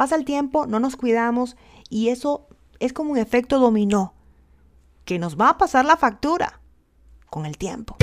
pasa el tiempo, no nos cuidamos y eso es como un efecto dominó que nos va a pasar la factura con el tiempo.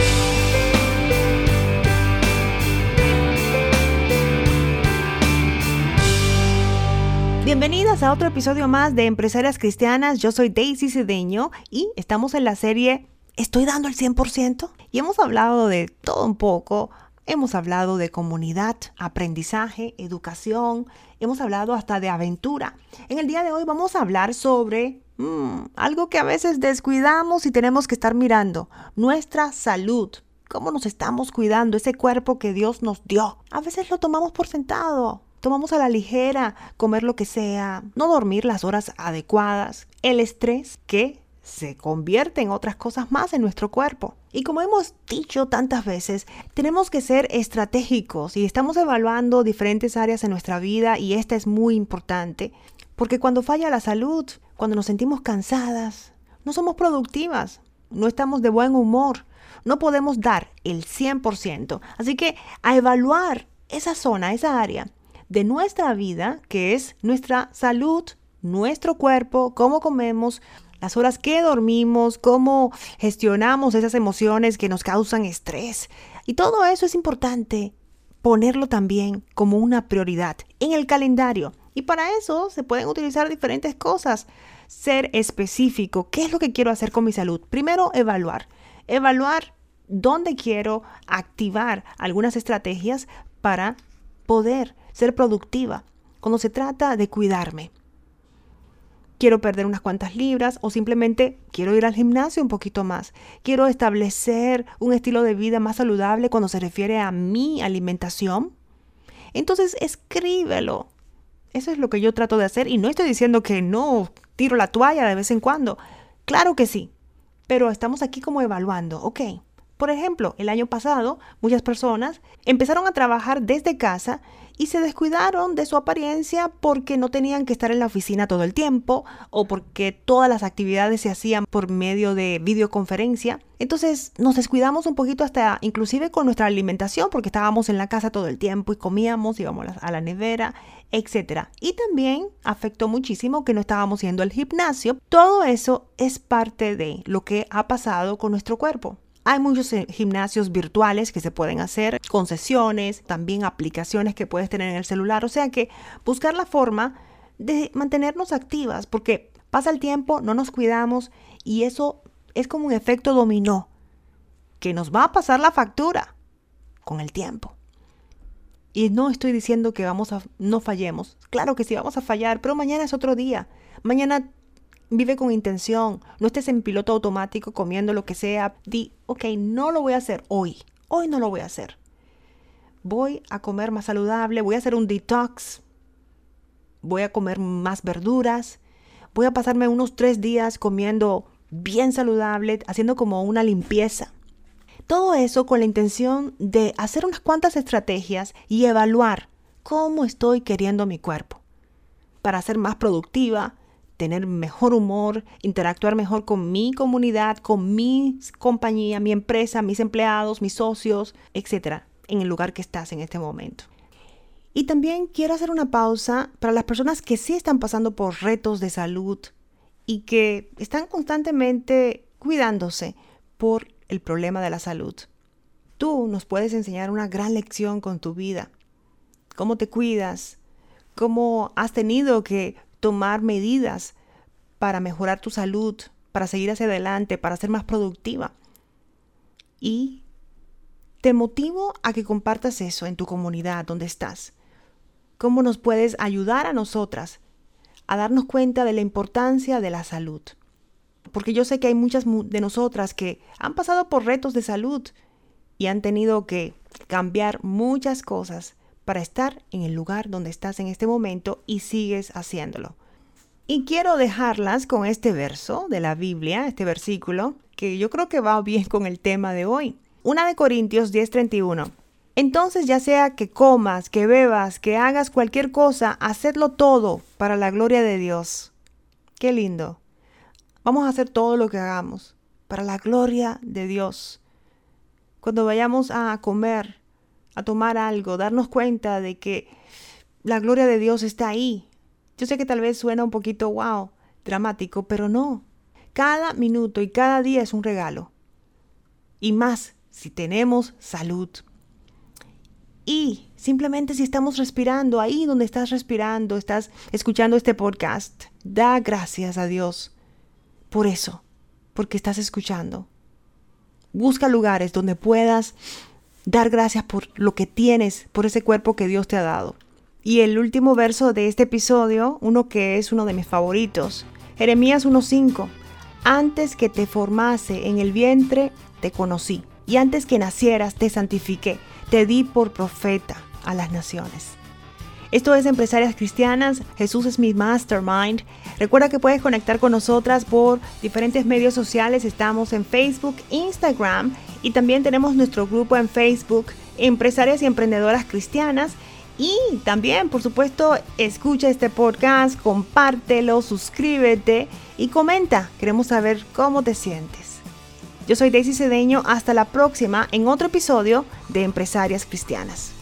Bienvenidas a otro episodio más de Empresarias Cristianas. Yo soy Daisy Cedeño y estamos en la serie ¿Estoy dando el 100%? Y hemos hablado de todo un poco. Hemos hablado de comunidad, aprendizaje, educación. Hemos hablado hasta de aventura. En el día de hoy vamos a hablar sobre mm, algo que a veces descuidamos y tenemos que estar mirando. Nuestra salud. ¿Cómo nos estamos cuidando ese cuerpo que Dios nos dio? A veces lo tomamos por sentado tomamos a la ligera comer lo que sea, no dormir las horas adecuadas, el estrés que se convierte en otras cosas más en nuestro cuerpo. Y como hemos dicho tantas veces, tenemos que ser estratégicos y estamos evaluando diferentes áreas en nuestra vida y esta es muy importante, porque cuando falla la salud, cuando nos sentimos cansadas, no somos productivas, no estamos de buen humor, no podemos dar el 100%. Así que a evaluar esa zona, esa área, de nuestra vida, que es nuestra salud, nuestro cuerpo, cómo comemos, las horas que dormimos, cómo gestionamos esas emociones que nos causan estrés. Y todo eso es importante ponerlo también como una prioridad en el calendario. Y para eso se pueden utilizar diferentes cosas. Ser específico, ¿qué es lo que quiero hacer con mi salud? Primero, evaluar. Evaluar dónde quiero activar algunas estrategias para poder ser productiva cuando se trata de cuidarme. Quiero perder unas cuantas libras o simplemente quiero ir al gimnasio un poquito más. Quiero establecer un estilo de vida más saludable cuando se refiere a mi alimentación. Entonces escríbelo. Eso es lo que yo trato de hacer y no estoy diciendo que no tiro la toalla de vez en cuando. Claro que sí. Pero estamos aquí como evaluando, ok. Por ejemplo, el año pasado muchas personas empezaron a trabajar desde casa y se descuidaron de su apariencia porque no tenían que estar en la oficina todo el tiempo o porque todas las actividades se hacían por medio de videoconferencia. Entonces nos descuidamos un poquito hasta inclusive con nuestra alimentación porque estábamos en la casa todo el tiempo y comíamos, íbamos a la nevera, etc. Y también afectó muchísimo que no estábamos yendo al gimnasio. Todo eso es parte de lo que ha pasado con nuestro cuerpo. Hay muchos eh, gimnasios virtuales que se pueden hacer, concesiones, también aplicaciones que puedes tener en el celular. O sea que buscar la forma de mantenernos activas, porque pasa el tiempo, no nos cuidamos y eso es como un efecto dominó que nos va a pasar la factura con el tiempo. Y no estoy diciendo que vamos a no fallemos. Claro que sí vamos a fallar, pero mañana es otro día. Mañana Vive con intención. No estés en piloto automático comiendo lo que sea. Di, ok, no lo voy a hacer hoy. Hoy no lo voy a hacer. Voy a comer más saludable. Voy a hacer un detox. Voy a comer más verduras. Voy a pasarme unos tres días comiendo bien saludable, haciendo como una limpieza. Todo eso con la intención de hacer unas cuantas estrategias y evaluar cómo estoy queriendo mi cuerpo para ser más productiva, tener mejor humor, interactuar mejor con mi comunidad, con mi compañía, mi empresa, mis empleados, mis socios, etcétera, en el lugar que estás en este momento. Y también quiero hacer una pausa para las personas que sí están pasando por retos de salud y que están constantemente cuidándose por el problema de la salud. Tú nos puedes enseñar una gran lección con tu vida. Cómo te cuidas, cómo has tenido que tomar medidas para mejorar tu salud, para seguir hacia adelante, para ser más productiva. Y te motivo a que compartas eso en tu comunidad donde estás. ¿Cómo nos puedes ayudar a nosotras a darnos cuenta de la importancia de la salud? Porque yo sé que hay muchas de nosotras que han pasado por retos de salud y han tenido que cambiar muchas cosas para estar en el lugar donde estás en este momento y sigues haciéndolo. Y quiero dejarlas con este verso de la Biblia, este versículo, que yo creo que va bien con el tema de hoy. Una de Corintios 10:31. Entonces ya sea que comas, que bebas, que hagas cualquier cosa, hacedlo todo para la gloria de Dios. Qué lindo. Vamos a hacer todo lo que hagamos para la gloria de Dios. Cuando vayamos a comer, a tomar algo, darnos cuenta de que la gloria de Dios está ahí, Yo sé que tal vez suena un poquito, wow, dramático, pero no. Cada minuto y cada día es un regalo. Y más si tenemos salud. Y simplemente si estamos respirando, ahí donde estás respirando, estás escuchando este podcast, da gracias a Dios por eso, porque estás escuchando. Busca lugares donde puedas dar gracias por lo que tienes, por ese cuerpo que Dios te ha dado. Y el último verso de este episodio, uno que es uno de mis favoritos, Jeremías 1.5. Antes que te formase en el vientre, te conocí. Y antes que nacieras, te santifiqué. Te di por profeta a las naciones. Esto es Empresarias Cristianas. Jesús es mi mastermind. Recuerda que puedes conectar con nosotras por diferentes medios sociales. Estamos en Facebook, Instagram y también tenemos nuestro grupo en Facebook, Empresarias y Emprendedoras Cristianas. Y también, por supuesto, escucha este podcast, compártelo, suscríbete y comenta. Queremos saber cómo te sientes. Yo soy Daisy Cedeño. Hasta la próxima en otro episodio de Empresarias Cristianas.